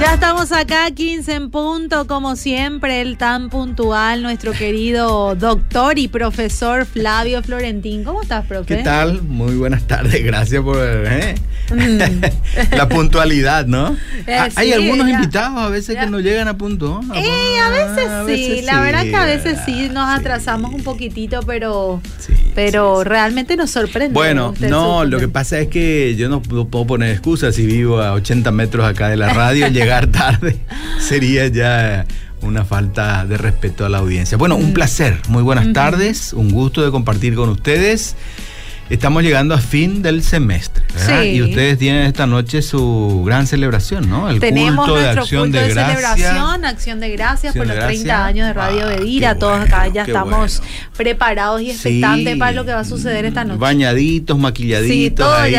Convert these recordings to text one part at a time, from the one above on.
Ya estamos acá, 15 en punto, como siempre, el tan puntual, nuestro querido doctor y profesor Flavio Florentín. ¿Cómo estás, profe? ¿Qué tal? Muy buenas tardes, gracias por ¿eh? mm. la puntualidad, ¿no? Eh, ah, Hay algunos invitados a veces que no llegan a punto. Eh, a veces, sí, la verdad que a veces sí nos atrasamos un poquitito, pero, pero realmente nos sorprende. Bueno, no, lo que pasa es que yo no puedo poner excusas. Si vivo a 80 metros acá de la radio, llegar tarde sería ya una falta de respeto a la audiencia. Bueno, un placer, muy buenas tardes, un gusto de compartir con ustedes. Estamos llegando a fin del semestre, ¿verdad? Y ustedes tienen esta noche su gran celebración, ¿no? El Tenemos culto de acción de, celebración, acción de gracias por los 30 años de Radio Bedira. Ah, Todos acá ya estamos preparados y expectantes para lo que va a suceder esta noche. Bañaditos, maquilladitos. ahí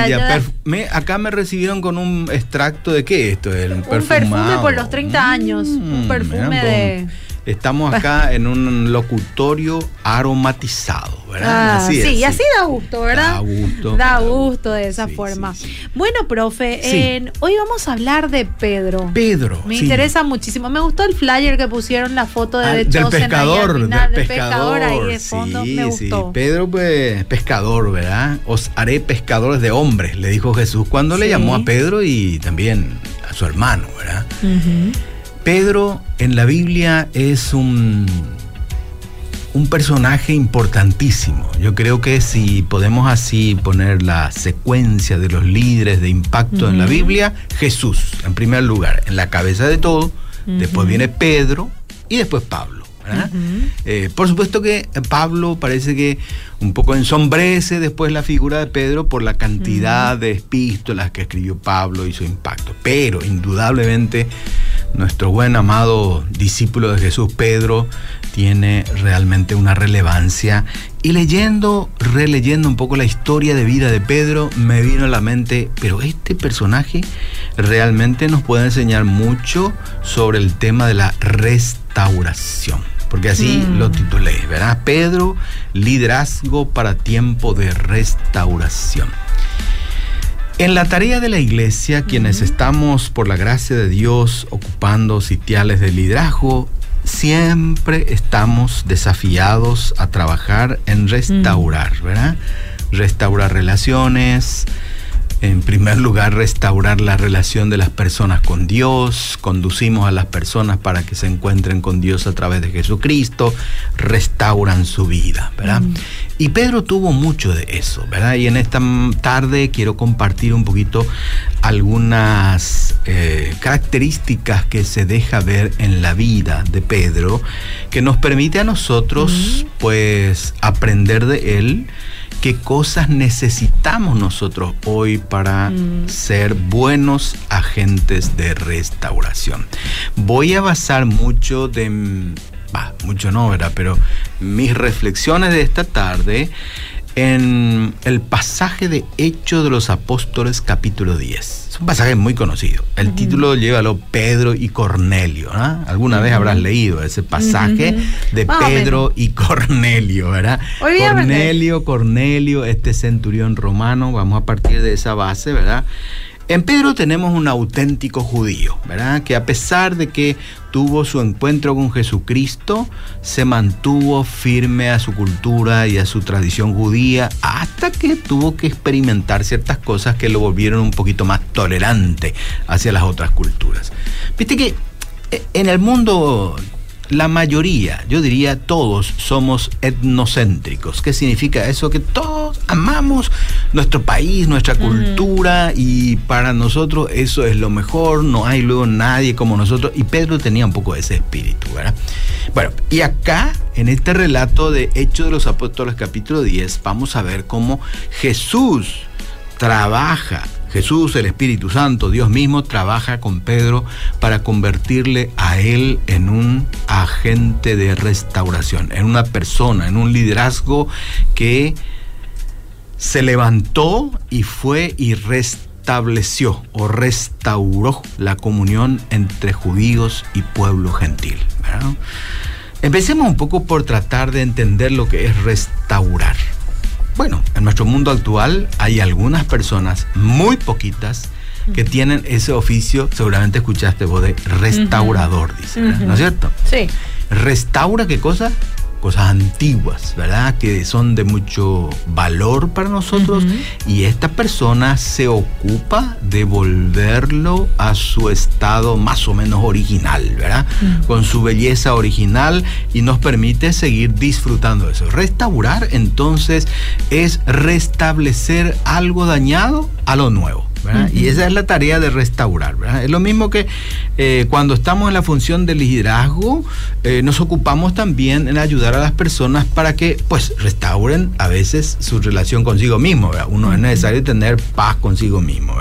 acá me recibieron con un extracto de qué esto es, un, un perfume por los 30 años, un mm, perfume de Estamos acá en un locutorio aromatizado, ¿verdad? Ah, sí, y así da gusto, ¿verdad? Da gusto. Da gusto de esa forma. Bueno, profe, hoy vamos a hablar de Pedro. Pedro. Me interesa muchísimo. Me gustó el flyer que pusieron la foto de, ah, del pescador, del, pescador, ahí de fondo. me gustó. Pedro, pues, pescador, ¿verdad? Os haré pescadores de hombres, le dijo Jesús cuando le llamó a Pedro y también a su hermano, ¿verdad? Pedro en la Biblia es un, un personaje importantísimo. Yo creo que si podemos así poner la secuencia de los líderes de impacto en la Biblia, Jesús, en primer lugar, en la cabeza de todo, después viene Pedro y después Pablo. Eh, por supuesto que Pablo parece que un poco ensombrece después la figura de Pedro por la cantidad de epístolas que escribió Pablo y su impacto, pero indudablemente nuestro buen amado discípulo de Jesús, Pedro, tiene realmente una relevancia. Y leyendo, releyendo un poco la historia de vida de Pedro, me vino a la mente, pero este personaje realmente nos puede enseñar mucho sobre el tema de la restauración. Porque así mm. lo titulé, ¿verdad? Pedro, liderazgo para tiempo de restauración. En la tarea de la iglesia, quienes estamos, por la gracia de Dios, ocupando sitiales de liderazgo, siempre estamos desafiados a trabajar en restaurar, ¿verdad? Restaurar relaciones, en primer lugar, restaurar la relación de las personas con Dios, conducimos a las personas para que se encuentren con Dios a través de Jesucristo, restauran su vida, ¿verdad? Y Pedro tuvo mucho de eso, ¿verdad? Y en esta tarde quiero compartir un poquito algunas eh, características que se deja ver en la vida de Pedro, que nos permite a nosotros, pues, aprender de él qué cosas necesitamos nosotros hoy para mm. ser buenos agentes de restauración. Voy a basar mucho de, mucho no, ¿verdad? Pero mis reflexiones de esta tarde en el pasaje de Hechos de los Apóstoles capítulo 10. Es un pasaje muy conocido. El título lleva título llévalo Pedro y Cornelio. Alguna vez habrás leído ese pasaje de Pedro y Cornelio, ¿verdad? Cornelio, Cornelio, este centurión romano. Vamos a partir de esa base, ¿verdad? En Pedro tenemos un auténtico judío, ¿verdad? Que a pesar de que tuvo su encuentro con Jesucristo, se mantuvo firme a su cultura y a su tradición judía hasta que tuvo que experimentar ciertas cosas que lo volvieron un poquito más tolerante hacia las otras culturas. Viste que eh, en el mundo la mayoría, yo diría todos, somos etnocéntricos. ¿Qué significa eso? Que todos amamos nuestro país, nuestra cultura y para nosotros eso es lo mejor, no hay luego nadie como nosotros. Y Pedro tenía un poco de ese espíritu, ¿verdad? Bueno, y acá, en este relato de Hechos de los Apóstoles capítulo 10, vamos a ver cómo Jesús trabaja Jesús, el Espíritu Santo, Dios mismo, trabaja con Pedro para convertirle a él en un agente de restauración, en una persona, en un liderazgo que se levantó y fue y restableció o restauró la comunión entre judíos y pueblo gentil. Empecemos un poco por tratar de entender lo que es restaurar. Bueno, en nuestro mundo actual hay algunas personas, muy poquitas, que tienen ese oficio, seguramente escuchaste vos, de restaurador, dice, ¿no es cierto? Sí. ¿Restaura qué cosa? Cosas antiguas, ¿verdad? Que son de mucho valor para nosotros y esta persona se ocupa de volverlo a su estado más o menos original, ¿verdad? Con su belleza original y nos permite seguir disfrutando de eso. Restaurar entonces es restablecer algo dañado a lo nuevo. Y esa es la tarea de restaurar. Es lo mismo que eh, cuando estamos en la función de liderazgo, eh, nos ocupamos también en ayudar a las personas para que pues restauren a veces su relación consigo mismo. Uno es necesario tener paz consigo mismo,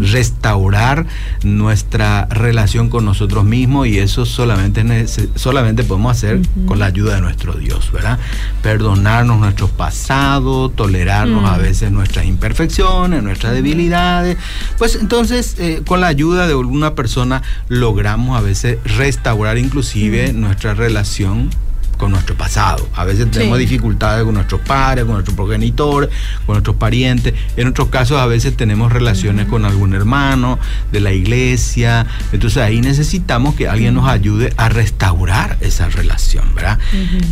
restaurar nuestra relación con nosotros mismos y eso solamente, solamente podemos hacer con la ayuda de nuestro Dios, ¿verdad? Perdonarnos nuestros pasados, tolerarnos a veces nuestras imperfecciones, nuestras debilidades pues entonces eh, con la ayuda de alguna persona logramos a veces restaurar inclusive nuestra relación con nuestro pasado. A veces tenemos dificultades con nuestros padres, con nuestros progenitores, con nuestros parientes. En otros casos a veces tenemos relaciones con algún hermano de la iglesia. Entonces ahí necesitamos que alguien nos ayude a restaurar esa relación, ¿verdad?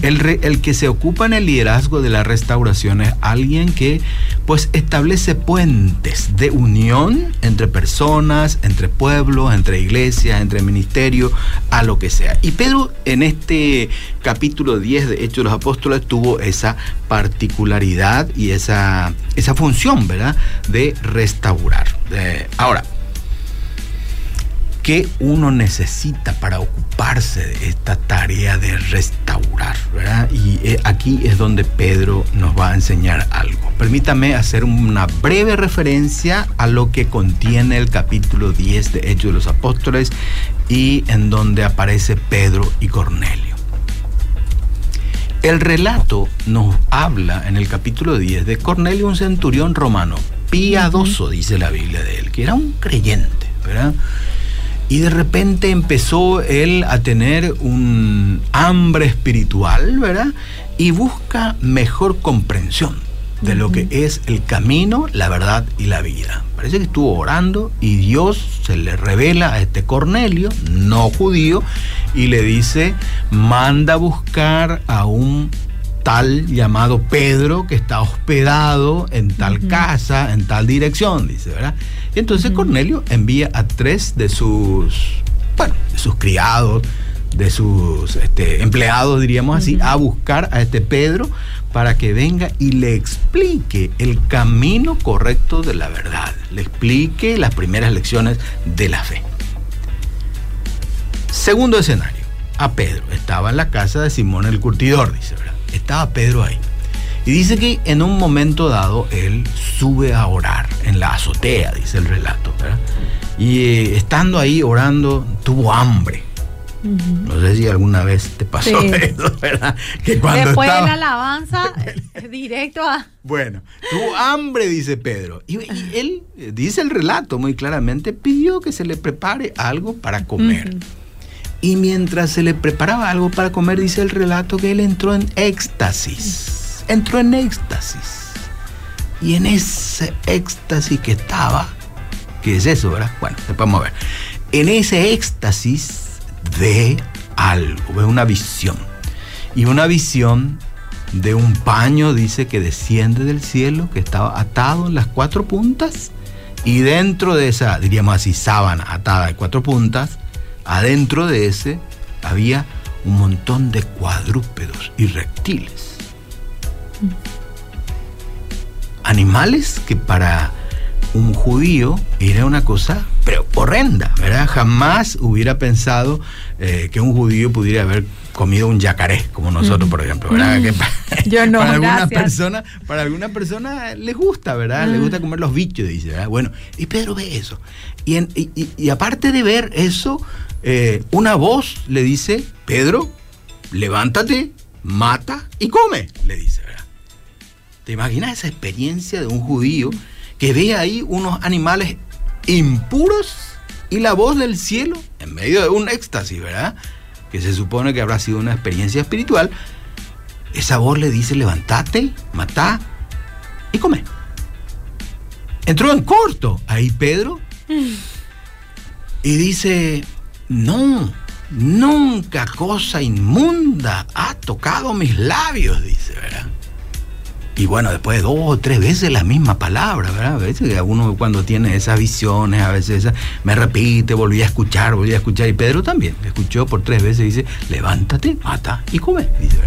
el, el que se ocupa en el liderazgo de la restauración es alguien que pues establece puentes de unión entre personas, entre pueblos, entre iglesias, entre ministerios, a lo que sea. Y Pedro en este capítulo capítulo 10 de Hechos de los Apóstoles tuvo esa particularidad y esa, esa función, ¿verdad? De restaurar. ahora, ¿qué uno necesita para ocuparse de esta tarea de restaurar? ¿verdad? Y eh, aquí es donde Pedro nos va a enseñar algo. Permítame hacer una breve referencia a lo que contiene el capítulo 10 de Hechos de los Apóstoles y en donde aparece Pedro y Cornelio. El relato nos habla en el capítulo 10 de Cornelio, un centurión romano, piadoso, dice la Biblia de él, que era un creyente, ¿verdad? Y de repente empezó él a tener un hambre espiritual, ¿verdad? Y busca mejor comprensión de lo que es el camino, la verdad y la vida. Parece que estuvo orando y Dios se le revela a este Cornelio, no judío, y le dice, manda a buscar a un tal llamado Pedro que está hospedado en tal casa, en tal dirección, dice, ¿verdad? Y entonces Cornelio envía a tres de sus, bueno, de sus criados, de sus este, empleados, diríamos así, a buscar a este Pedro para que venga y le explique el camino correcto de la verdad, le explique las primeras lecciones de la fe. Segundo escenario, a Pedro. Estaba en la casa de Simón el Curtidor, dice, ¿verdad? Estaba Pedro ahí. Y dice que en un momento dado él sube a orar en la azotea, dice el relato, ¿verdad? Y eh, estando ahí orando, tuvo hambre no sé si alguna vez te pasó eso, ¿verdad? Que cuando Después de la alabanza, directo a... Bueno, tuvo hambre, dice Pedro. Y, él, eh, dice el relato muy claramente, pidió que se le prepare algo para comer. Y mientras se le preparaba algo para comer, dice el relato que él entró en éxtasis. Entró en éxtasis. Y en ese éxtasis que estaba, ¿qué es eso, verdad? Bueno, después vamos a ver. En ese éxtasis ve algo, ve una visión. Y una visión de un paño, dice, que desciende del cielo, que estaba atado en las cuatro puntas. Y dentro de esa, diríamos así, sábana atada de cuatro puntas, adentro de ese había un montón de cuadrúpedos y reptiles. Animales que para un judío era una cosa pero horrenda. Jamás hubiera pensado eh, que un judío pudiera haber comido un yacaré, como nosotros, por ejemplo, ¿verdad? Mm. Que pa- Yo no, para alguna persona, para alguna persona les gusta, ¿verdad? Les Mm. gusta comer los bichos, dice, ¿verdad? Bueno, y Pedro ve eso. Y, en- y- y- y aparte de ver eso, eh, una voz le dice, Pedro, levántate, mata y come, le dice, ¿verdad? ¿Te imaginas esa experiencia de un judío que ve ahí unos animales impuros y la voz del cielo en medio de un éxtasis, ¿verdad? Que se supone que habrá sido una experiencia espiritual. Esa voz le dice, levántate, matá y come. Entró en corto ahí Pedro y dice, no, nunca cosa inmunda ha tocado mis labios, dice, ¿verdad? Y bueno, después de dos o tres veces la misma palabra, ¿verdad? A veces uno cuando tiene esas visiones, a veces esa- me repite, volví a escuchar, volví a escuchar. Y Pedro también escuchó por tres veces dice, levántate, mata y come. Dice.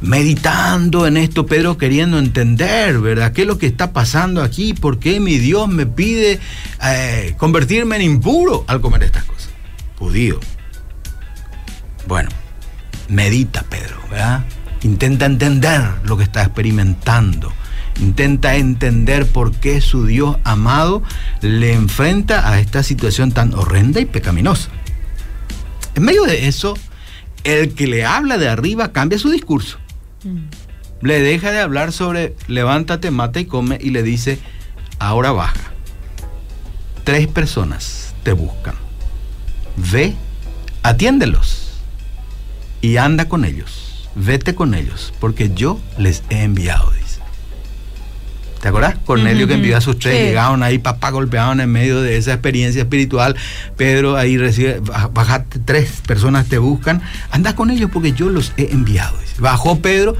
Meditando en esto, Pedro queriendo entender, ¿verdad? ¿Qué es lo que está pasando aquí? ¿Por qué mi Dios me pide eh, convertirme en impuro al comer estas cosas? Judío. Bueno, medita Pedro, ¿verdad? Intenta entender lo que está experimentando. Intenta entender por qué su Dios amado le enfrenta a esta situación tan horrenda y pecaminosa. En medio de eso, el que le habla de arriba cambia su discurso. Mm. Le deja de hablar sobre levántate, mata y come y le dice, ahora baja. Tres personas te buscan. Ve, atiéndelos y anda con ellos. Vete con ellos, porque yo les he enviado, dice. ¿Te acuerdas? Cornelio que Ujú, envió a sus tres, sí. llegaron ahí, papá golpeaban en medio de esa experiencia espiritual. Pedro ahí recibe, "Baja- bajate, tres personas te buscan, anda con ellos porque yo los he enviado. dice. Bajó Pedro,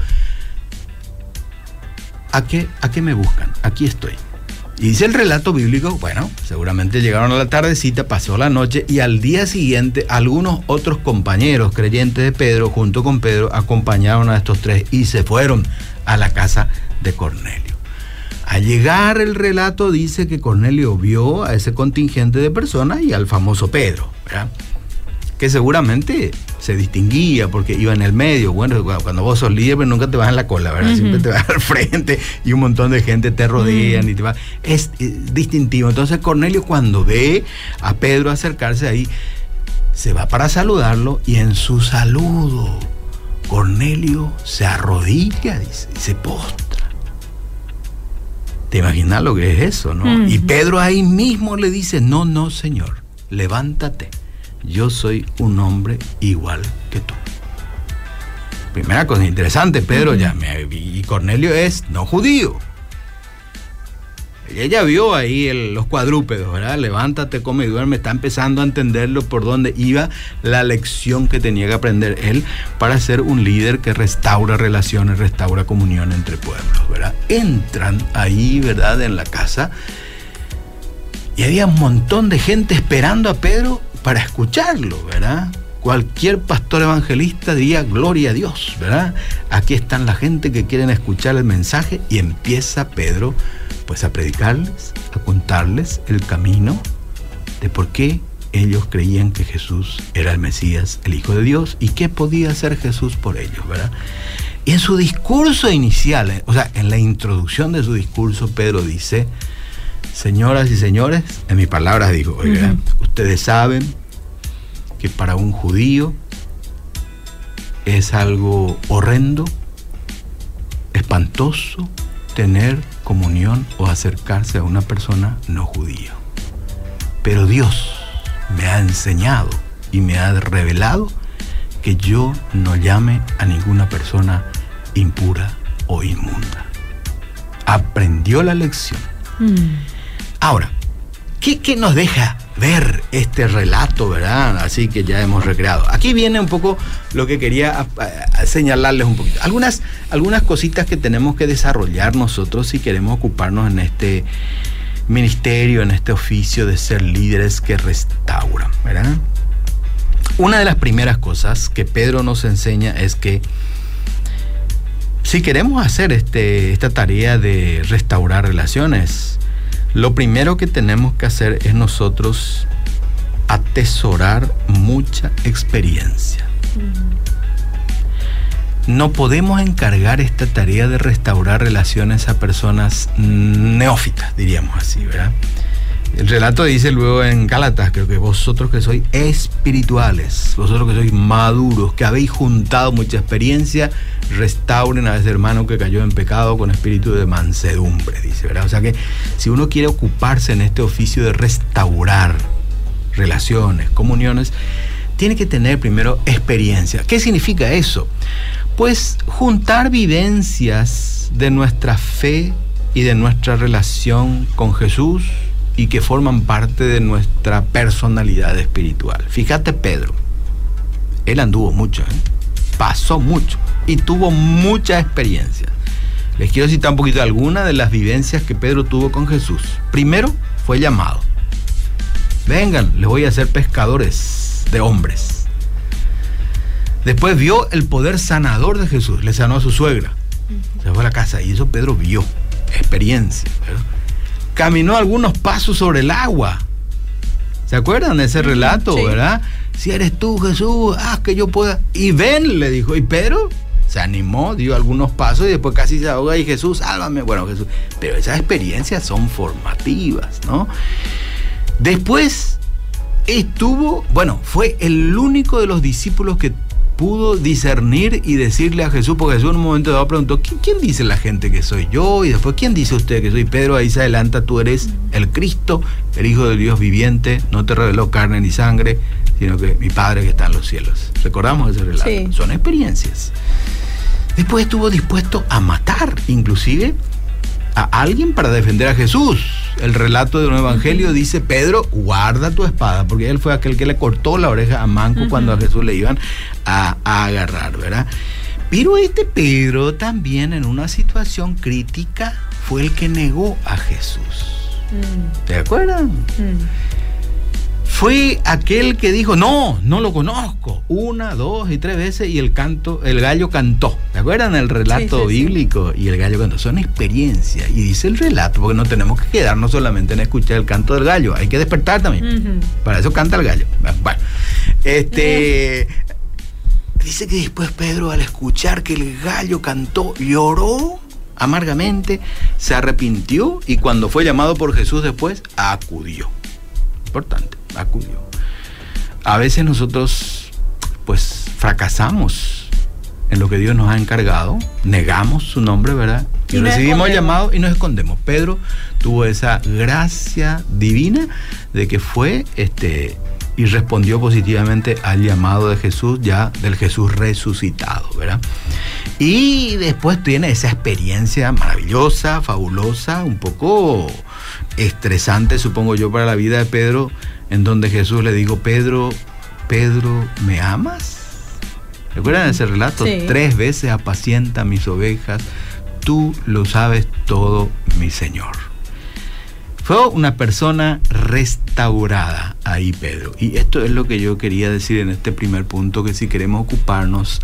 ¿a qué, ¿a qué me buscan? Aquí estoy. Y dice el relato bíblico, bueno, seguramente llegaron a la tardecita, pasó la noche y al día siguiente algunos otros compañeros creyentes de Pedro, junto con Pedro, acompañaron a estos tres y se fueron a la casa de Cornelio. Al llegar el relato dice que Cornelio vio a ese contingente de personas y al famoso Pedro, ¿verdad? Que seguramente se distinguía porque iba en el medio. Bueno, cu- cuando vos sos líder, pues nunca te vas en la cola, ¿verdad? Siempre te vas al frente y un montón de gente te rodean y te va. Es, eh, distintivo. Entonces Cornelio cuando ve a Pedro acercarse ahí, se va para saludarlo y en su saludo Cornelio se arrodilla dice, y se postra. ¿Te imaginas lo que es eso, no? Y. Pedro ahí mismo le dice, no, no, Señor, levántate. Yo soy un hombre igual que tú. Primera cosa interesante, Pedro ya me, y Cornelio es no judío. Ella vio ahí los cuadrúpedos, ¿verdad? Levántate, come y duerme. Está empezando a entenderlo por dónde iba la lección que tenía que aprender él para ser un líder que restaura relaciones, restaura comunión entre pueblos, ¿verdad? Entran ahí, ¿verdad? En la casa había un montón de gente esperando a Pedro para escucharlo, ¿verdad? Cualquier pastor evangelista diría, gloria a Dios, ¿verdad? Aquí están la gente que quieren escuchar el mensaje y empieza Pedro pues a predicarles, a contarles el camino de por qué ellos creían que Jesús era el Mesías, el Hijo de Dios, y qué podía hacer Jesús por ellos, ¿verdad? Y en su discurso inicial, eh, o sea, en la introducción de su discurso, Pedro dice, Señoras y señores, en mis palabras oiga, ustedes saben que para un judío es algo horrendo, espantoso tener comunión o acercarse a una persona no judía. Pero Dios me ha enseñado y me ha revelado que yo no llame a ninguna persona impura o inmunda. Aprendió la lección. Mm. Ahora, ¿qué, nos deja ver este relato, verdad? Así que ya hemos recreado. Aquí viene un poco lo que quería a- a- a señalarles un poquito. Algunas, algunas cositas que tenemos que desarrollar nosotros si queremos ocuparnos en este ministerio, en este oficio de ser líderes que restauran, ¿verdad? Una de las primeras cosas que Pedro nos enseña es que si queremos hacer este, esta tarea de restaurar relaciones, lo primero que tenemos que hacer es nosotros atesorar mucha experiencia. No podemos encargar esta tarea de restaurar relaciones a personas neófitas, diríamos así, ¿verdad? El relato dice luego en Gálatas, creo que vosotros que sois espirituales, vosotros que sois maduros, que habéis juntado mucha experiencia, restauren a ese hermano que cayó en pecado con espíritu de mansedumbre, dice, ¿verdad? O sea que si uno quiere ocuparse en este oficio de restaurar relaciones, comuniones, tiene que tener primero experiencia. ¿Qué significa eso? Pues juntar vivencias de nuestra fe y de nuestra relación con Jesús, y que forman parte de nuestra personalidad espiritual. Fíjate Pedro, él anduvo mucho, ¿eh? pasó mucho y tuvo mucha experiencia. Les quiero citar un poquito algunas de las vivencias que Pedro tuvo con Jesús. Primero, fue llamado. Vengan, les voy a hacer pescadores de hombres. Después vio el poder sanador de Jesús, le sanó a su suegra. Se fue a la casa y eso Pedro vio, experiencia. ¿verdad? Caminó algunos pasos sobre el agua. ¿Se acuerdan de ese relato, verdad? Si eres tú, Jesús, haz que yo pueda. Y ven, le dijo. Y Pedro se animó, dio algunos pasos y después casi se ahoga y Jesús, sálvame. Bueno, Jesús. Pero esas experiencias son formativas, ¿no? Después estuvo, bueno, fue el único de los discípulos que pudo discernir y decirle a Jesús, porque Jesús en un momento dado preguntó, ¿quién, dice la gente que soy yo? Y después, ¿quién dice usted que soy Pedro? Ahí se adelanta, tú eres el Cristo, el Hijo del Dios viviente, no te reveló carne ni sangre, sino que mi Padre que está en los cielos. ¿Recordamos ese relato? Son experiencias. Después estuvo dispuesto a matar, inclusive a alguien para defender a Jesús. El relato de un evangelio dice, Pedro, guarda tu espada, porque él fue aquel que le cortó la oreja a Manco cuando a Jesús le iban a, agarrar, ¿verdad? Pero este Pedro también en una situación crítica fue el que negó a Jesús. Mm. ¿Te acuerdan? Mm fue aquel que dijo, no, no lo conozco, una, dos y tres veces y el canto, el gallo cantó. ¿Se acuerdan el relato bíblico? Y el gallo cantó. Son experiencias. Y dice el relato, porque no tenemos que quedarnos solamente en escuchar el canto del gallo, hay que despertar también. Para eso canta el gallo. Bueno, este... Dice que después Pedro al escuchar que el gallo cantó, lloró amargamente, se arrepintió y cuando fue llamado por Jesús después, acudió. Importante acudió. A veces nosotros pues fracasamos en lo que Dios nos ha encargado, negamos su nombre, ¿verdad? Y, recibimos el llamado y nos escondemos. Pedro tuvo esa gracia divina de que fue este y respondió positivamente al llamado de Jesús, ya del Jesús resucitado, ¿verdad? Y después tiene esa experiencia maravillosa, fabulosa, un poco estresante, supongo yo, para la vida de Pedro, en donde Jesús le dijo, Pedro, Pedro, ¿me amas? ¿Recuerdan ese relato? Tres veces apacienta mis ovejas, tú lo sabes todo, mi Señor. Fue una persona restaurada ahí, Pedro. Y esto es lo que yo quería decir en este primer punto, que si queremos ocuparnos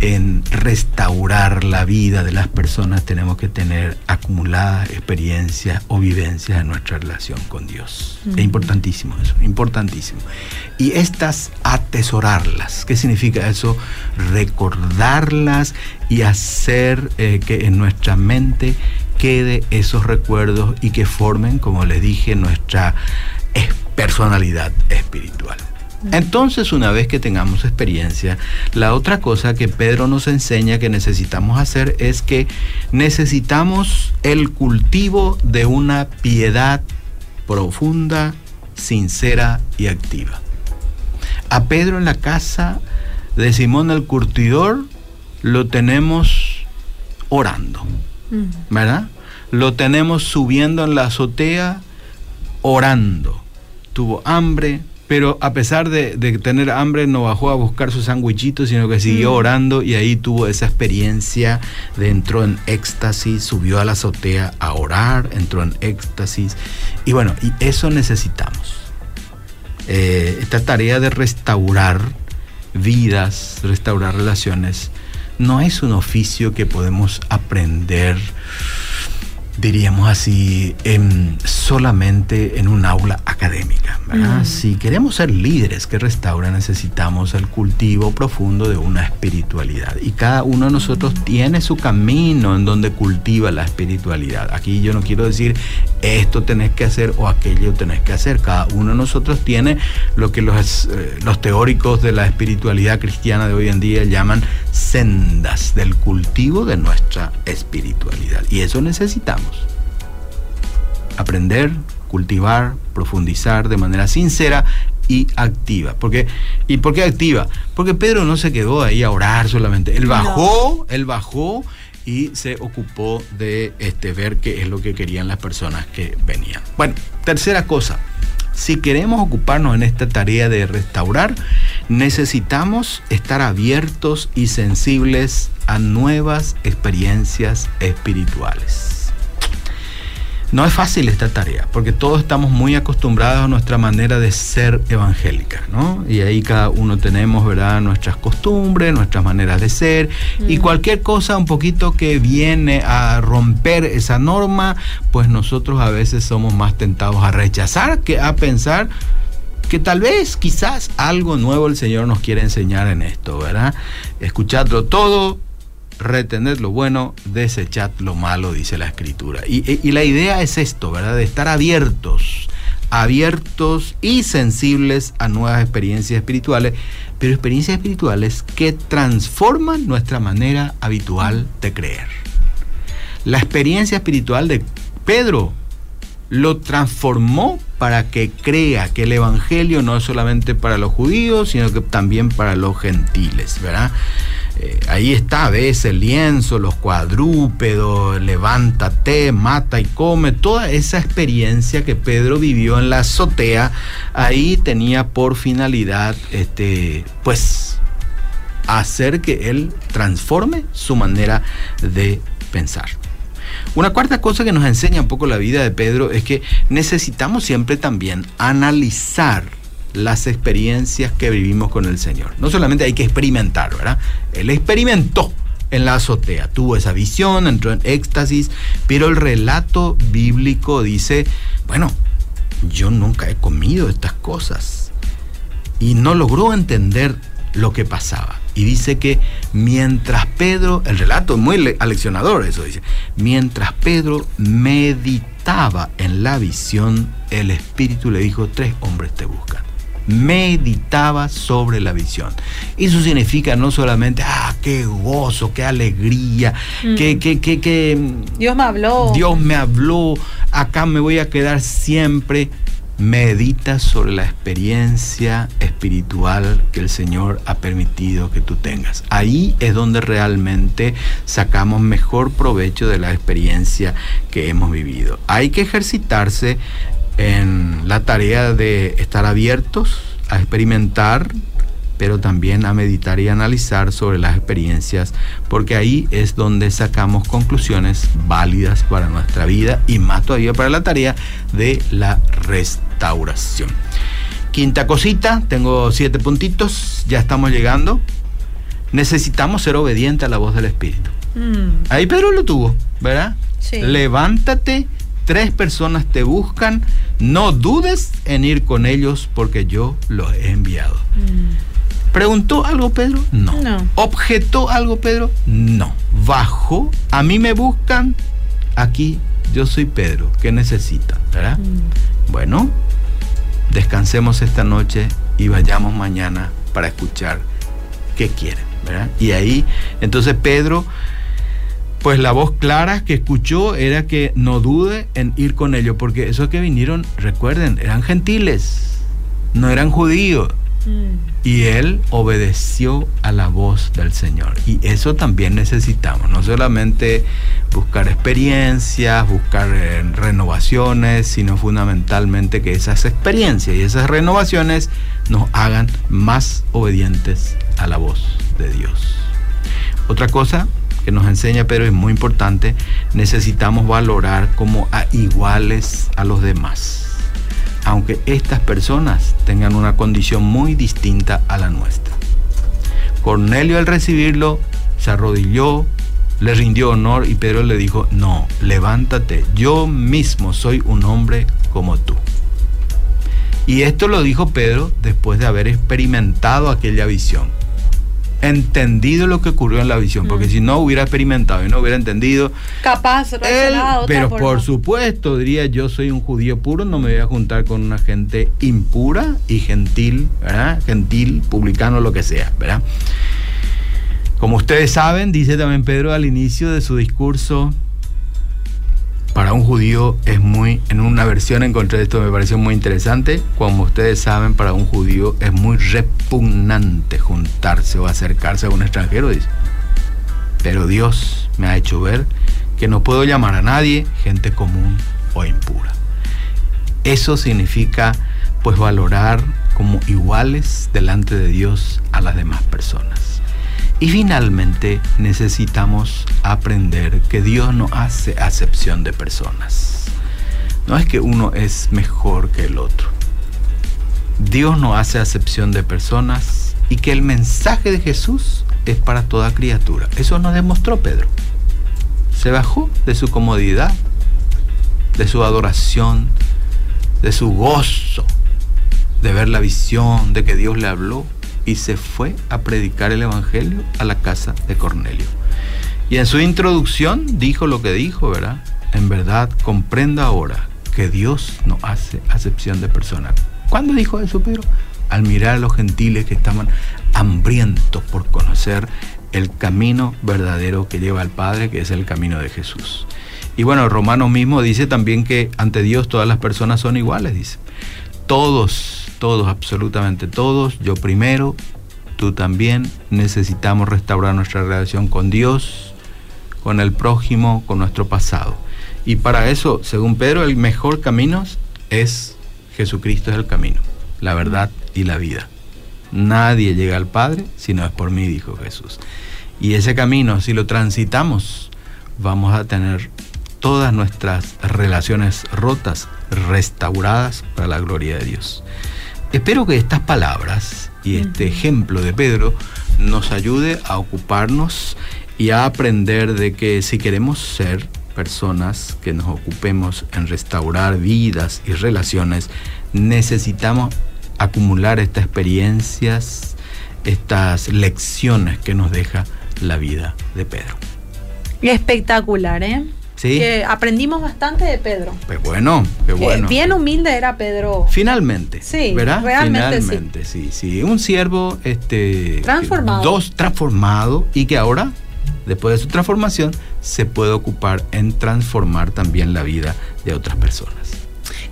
en restaurar la vida de las personas tenemos que tener acumuladas experiencias o vivencias en nuestra relación con Dios. Es importantísimo eso, importantísimo. Y estas atesorarlas, ¿qué significa eso? Recordarlas y hacer eh, que en nuestra mente quede esos recuerdos y que formen, como les dije, nuestra personalidad espiritual. Entonces, una vez que tengamos experiencia, la otra cosa que Pedro nos enseña que necesitamos hacer es que necesitamos el cultivo de una piedad profunda, sincera y activa. A Pedro en la casa de Simón el curtidor lo tenemos orando, ¿verdad? Lo tenemos subiendo en la azotea orando. Tuvo hambre, pero a pesar de, tener hambre no bajó a buscar su sándwichito, sino que siguió mm. orando y ahí tuvo esa experiencia de entró en éxtasis, subió a la azotea a orar, entró en éxtasis. Y bueno, y eso necesitamos. Eh, esta tarea de restaurar vidas, restaurar relaciones, no es un oficio que podemos aprender, diríamos así, en solamente en un aula académica. Mm. Si queremos ser líderes que restauran, necesitamos el cultivo profundo de una espiritualidad. Y cada uno de nosotros Mm. tiene su camino en donde cultiva la espiritualidad. Aquí yo no quiero decir esto tenés que hacer o aquello tenés que hacer. Cada uno de nosotros tiene lo que los, eh, los teóricos de la espiritualidad cristiana de hoy en día llaman sendas del cultivo de nuestra espiritualidad. Y eso necesitamos aprender, cultivar, profundizar de manera sincera y activa. Porque, ¿Y por qué activa? Porque Pedro no se quedó ahí a orar solamente. Él bajó, él bajó y se ocupó de este, ver qué es lo que querían las personas que venían. Bueno, tercera cosa. Si queremos ocuparnos en esta tarea de restaurar, necesitamos estar abiertos y sensibles a nuevas experiencias espirituales. No es fácil esta tarea, porque todos estamos muy acostumbrados a nuestra manera de ser evangélica, ¿no? Y ahí cada uno tenemos, ¿verdad?, nuestras costumbres, nuestras maneras de ser, y cualquier cosa un poquito que viene a romper esa norma, pues nosotros a veces somos más tentados a rechazar que a pensar que tal vez, quizás algo nuevo el Señor nos quiere enseñar en esto, ¿verdad? Escuchadlo todo, retened lo bueno, desechad lo malo, dice la escritura. Y, y, la idea es esto, ¿verdad? De estar abiertos, abiertos y sensibles a nuevas experiencias espirituales, pero experiencias espirituales que transforman nuestra manera habitual de creer. La experiencia espiritual de Pedro lo transformó para que crea que el Evangelio no es solamente para los judíos, sino que también para los gentiles, ¿verdad? Eh, ahí está, ves el lienzo, los cuadrúpedos, levántate, mata y come, toda esa experiencia que Pedro vivió en la azotea, ahí tenía por finalidad, este, pues, hacer que él transforme su manera de pensar. Una cuarta cosa que nos enseña un poco la vida de Pedro es que necesitamos siempre también analizar las experiencias que vivimos con el Señor. No solamente hay que experimentar, ¿verdad? Él experimentó en la azotea, tuvo esa visión, entró en éxtasis, pero el relato bíblico dice, bueno, yo nunca he comido estas cosas. Y no logró entender lo que pasaba. Y dice que mientras Pedro, el relato es muy aleccionador, eso dice, mientras Pedro meditaba en la visión, el Espíritu le dijo, tres hombres te buscan. Meditaba sobre la visión. Eso significa no solamente, ah, qué gozo, qué alegría, mm. que, que, que, que... Dios me habló. Dios me habló, acá me voy a quedar siempre medita sobre la experiencia espiritual que el Señor ha permitido que tú tengas. Ahí es donde realmente sacamos mejor provecho de la experiencia que hemos vivido. Hay que ejercitarse en la tarea de estar abiertos a experimentar pero también a meditar y analizar sobre las experiencias, porque ahí es donde sacamos conclusiones válidas para nuestra vida y más todavía para la tarea de la restauración. Quinta cosita, tengo siete puntitos, ya estamos llegando. Necesitamos ser obedientes a la voz del Espíritu. Mm. Ahí Pedro lo tuvo, ¿verdad? Sí. Levántate, tres personas te buscan, no dudes en ir con ellos porque yo los he enviado. Mm. ¿Preguntó algo Pedro? No. no. ¿Objetó algo Pedro? No. ¿Bajó? A mí me buscan. Aquí yo soy Pedro. ¿Qué necesitan? ¿Verdad? Mm. Bueno, descansemos esta noche y vayamos mañana para escuchar qué quieren. ¿verdad? Y ahí, entonces Pedro, pues la voz clara que escuchó era que no dude en ir con ellos, porque esos que vinieron, recuerden, eran gentiles, no eran judíos. Y él obedeció a la voz del Señor. Y eso también necesitamos. No solamente buscar experiencias, buscar eh, renovaciones, sino fundamentalmente que esas experiencias y esas renovaciones nos hagan más obedientes a la voz de Dios. Otra cosa que nos enseña Pedro es muy importante, necesitamos valorar como a iguales a los demás aunque estas personas tengan una condición muy distinta a la nuestra. Cornelio al recibirlo se arrodilló, le rindió honor y Pedro le dijo, no, levántate, yo mismo soy un hombre como tú. Y esto lo dijo Pedro después de haber experimentado aquella visión. Entendido lo que ocurrió en la visión, porque mm. si no hubiera experimentado y no hubiera entendido, capaz, él, pero por supuesto diría yo soy un judío puro, no me voy a juntar con una gente impura y gentil, ¿verdad? Gentil, publicano, lo que sea, ¿verdad? Como ustedes saben, dice también Pedro al inicio de su discurso, para un judío es muy, en una versión encontré esto, me pareció muy interesante, como ustedes saben, para un judío es muy repugnante juntarse o acercarse a un extranjero, dice. Pero Dios me ha hecho ver que no puedo llamar a nadie gente común o impura. Eso significa pues valorar como iguales delante de Dios a las demás personas. Y finalmente necesitamos aprender que Dios no hace acepción de personas. No es que uno es mejor que el otro. Dios no hace acepción de personas y que el mensaje de Jesús es para toda criatura. Eso nos demostró Pedro. Se bajó de su comodidad, de su adoración, de su gozo, de ver la visión, de que Dios le habló y se fue a predicar el Evangelio a la casa de Cornelio. Y en su introducción dijo lo que dijo, ¿verdad? En verdad, comprenda ahora que Dios no hace acepción de personas. ¿Cuándo dijo eso Pedro? Al mirar a los gentiles que estaban hambrientos por conocer el camino verdadero que lleva al Padre, que es el camino de Jesús. Y bueno, Romano mismo dice también que ante Dios todas las personas son iguales, dice. Todos todos, absolutamente todos, yo primero, tú también, necesitamos restaurar nuestra relación con Dios, con el prójimo, con nuestro pasado. Y para eso, según Pedro, el mejor camino es Jesucristo es el camino, la verdad y la vida. Nadie llega al Padre si no es por mí, dijo Jesús. Y ese camino, si lo transitamos, vamos a tener todas nuestras relaciones rotas restauradas para la gloria de Dios. Espero que estas palabras y este ejemplo de Pedro nos ayude a ocuparnos y a aprender de que si queremos ser personas que nos ocupemos en restaurar vidas y relaciones, necesitamos acumular estas experiencias, estas lecciones que nos deja la vida de Pedro. Espectacular, ¿eh? Que aprendimos bastante de Pedro. Pues bueno, qué bueno. bien humilde era Pedro. Finalmente. Sí, ¿verdad? Realmente Finalmente, sí. sí, Un siervo este, transformado. Dos, transformado y que ahora, después de su transformación, se puede ocupar en transformar también la vida de otras personas.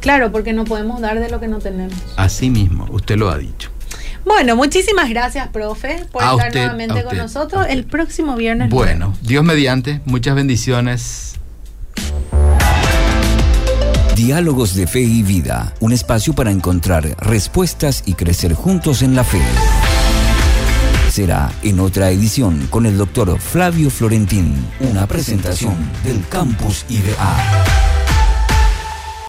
Claro, porque no podemos dar de lo que no tenemos. Así mismo, usted lo ha dicho. Bueno, muchísimas gracias, profe, por estar nuevamente con nosotros el próximo viernes. Bueno, Dios mediante, muchas bendiciones. Diálogos de Fe y Vida, un espacio para encontrar respuestas y crecer juntos en la fe. Será en otra edición con el doctor Flavio Florentín, una presentación del Campus IBA.